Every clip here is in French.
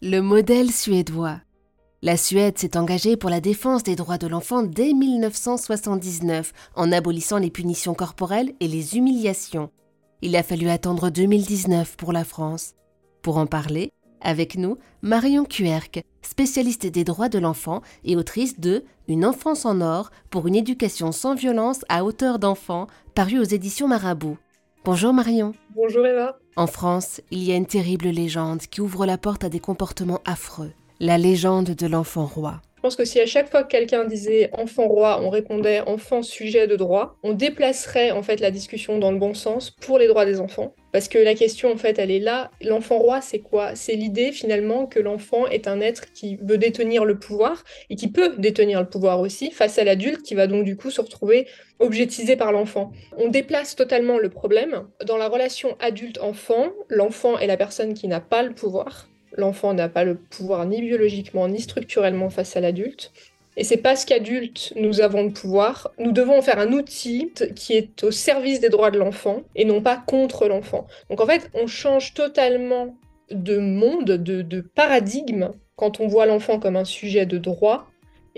Le modèle suédois. La Suède s'est engagée pour la défense des droits de l'enfant dès 1979 en abolissant les punitions corporelles et les humiliations. Il a fallu attendre 2019 pour la France. Pour en parler, avec nous, Marion Cuerc, spécialiste des droits de l'enfant et autrice de Une enfance en or pour une éducation sans violence à hauteur d'enfant, paru aux éditions Marabout. Bonjour Marion. Bonjour Eva. En France, il y a une terrible légende qui ouvre la porte à des comportements affreux. La légende de l'enfant roi. Je pense que si à chaque fois que quelqu'un disait enfant roi, on répondait enfant sujet de droit, on déplacerait en fait la discussion dans le bon sens pour les droits des enfants. Parce que la question en fait, elle est là. L'enfant roi, c'est quoi? C'est l'idée finalement que l'enfant est un être qui veut détenir le pouvoir et qui peut détenir le pouvoir aussi face à l'adulte qui va donc du coup se retrouver objetisé par l'enfant. On déplace totalement le problème. Dans la relation adulte-enfant, l'enfant est la personne qui n'a pas le pouvoir l'enfant n'a pas le pouvoir ni biologiquement ni structurellement face à l'adulte. Et c'est parce qu'adultes, nous avons le pouvoir, nous devons faire un outil qui est au service des droits de l'enfant et non pas contre l'enfant. Donc en fait, on change totalement de monde, de, de paradigme quand on voit l'enfant comme un sujet de droit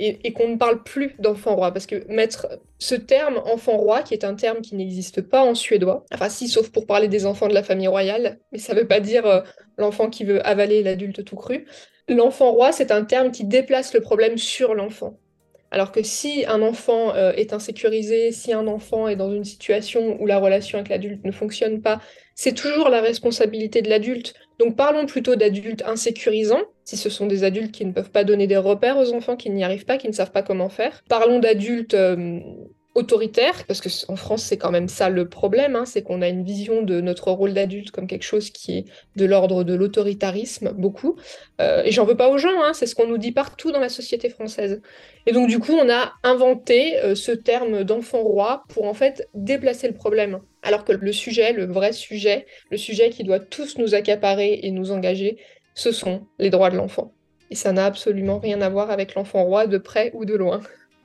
et, qu'on ne parle plus d'enfant roi. Parce que mettre ce terme enfant roi, qui est un terme qui n'existe pas en suédois, enfin si, sauf pour parler des enfants de la famille royale, mais ça ne veut pas dire euh, l'enfant qui veut avaler l'adulte tout cru. L'enfant roi, c'est un terme qui déplace le problème sur l'enfant. Alors que si un enfant euh, est insécurisé, si un enfant est dans une situation où la relation avec l'adulte ne fonctionne pas, c'est toujours la responsabilité de l'adulte. Donc parlons plutôt d'adultes insécurisants, si ce sont des adultes qui ne peuvent pas donner des repères aux enfants, qui n'y arrivent pas, qui ne savent pas comment faire. Parlons d'adultes euh, autoritaire, parce qu'en France, c'est quand même ça le problème, hein, c'est qu'on a une vision de notre rôle d'adulte comme quelque chose qui est de l'ordre de l'autoritarisme, beaucoup. Euh, et j'en veux pas aux gens, hein, c'est ce qu'on nous dit partout dans la société française. Et donc, du coup, on a inventé euh, ce terme d'enfant roi pour en fait déplacer le problème. Alors que le sujet, le vrai sujet, le sujet qui doit tous nous accaparer et nous engager, ce sont les droits de l'enfant. Et ça n'a absolument rien à voir avec l'enfant roi de près ou de loin.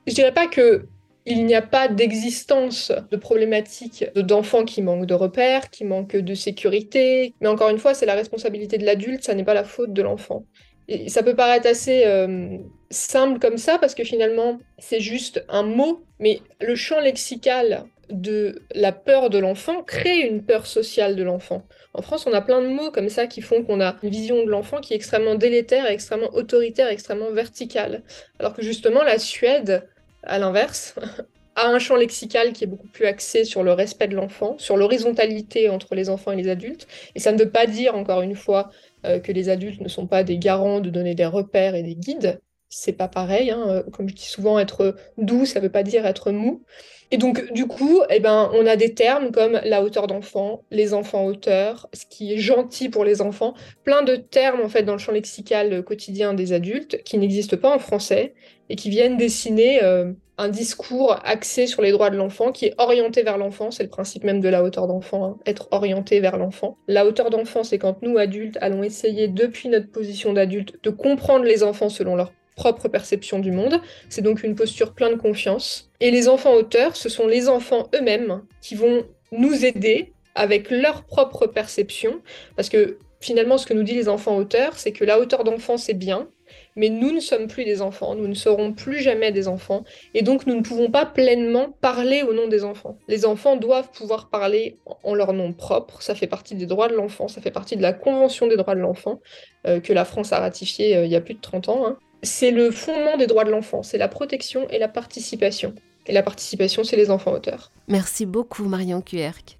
Je dirais pas que il n'y a pas d'existence de problématiques d'enfants qui manquent de repères, qui manquent de sécurité. Mais encore une fois, c'est la responsabilité de l'adulte, ça n'est pas la faute de l'enfant. Et ça peut paraître assez euh, simple comme ça, parce que finalement, c'est juste un mot, mais le champ lexical de la peur de l'enfant crée une peur sociale de l'enfant. En France, on a plein de mots comme ça qui font qu'on a une vision de l'enfant qui est extrêmement délétère, extrêmement autoritaire, extrêmement verticale. Alors que justement, la Suède à l'inverse, a un champ lexical qui est beaucoup plus axé sur le respect de l'enfant, sur l'horizontalité entre les enfants et les adultes. Et ça ne veut pas dire, encore une fois, euh, que les adultes ne sont pas des garants de donner des repères et des guides. C'est pas pareil. Hein. Euh, comme je dis souvent, être doux, ça veut pas dire être mou. Et donc, du coup, eh ben, on a des termes comme la hauteur d'enfant, les enfants hauteurs, ce qui est gentil pour les enfants, plein de termes en fait dans le champ lexical quotidien des adultes qui n'existent pas en français et qui viennent dessiner euh, un discours axé sur les droits de l'enfant qui est orienté vers l'enfant. C'est le principe même de la hauteur d'enfant, hein, être orienté vers l'enfant. La hauteur d'enfant, c'est quand nous, adultes, allons essayer, depuis notre position d'adulte, de comprendre les enfants selon leur propre perception du monde. C'est donc une posture pleine de confiance. Et les enfants auteurs, ce sont les enfants eux-mêmes qui vont nous aider avec leur propre perception. Parce que finalement, ce que nous disent les enfants auteurs, c'est que la hauteur d'enfant, c'est bien, mais nous ne sommes plus des enfants, nous ne serons plus jamais des enfants, et donc nous ne pouvons pas pleinement parler au nom des enfants. Les enfants doivent pouvoir parler en leur nom propre, ça fait partie des droits de l'enfant, ça fait partie de la Convention des droits de l'enfant, euh, que la France a ratifiée euh, il y a plus de 30 ans. Hein c'est le fondement des droits de l'enfant, c'est la protection et la participation. Et la participation, c'est les enfants auteurs. Merci beaucoup, Marion Cuerc.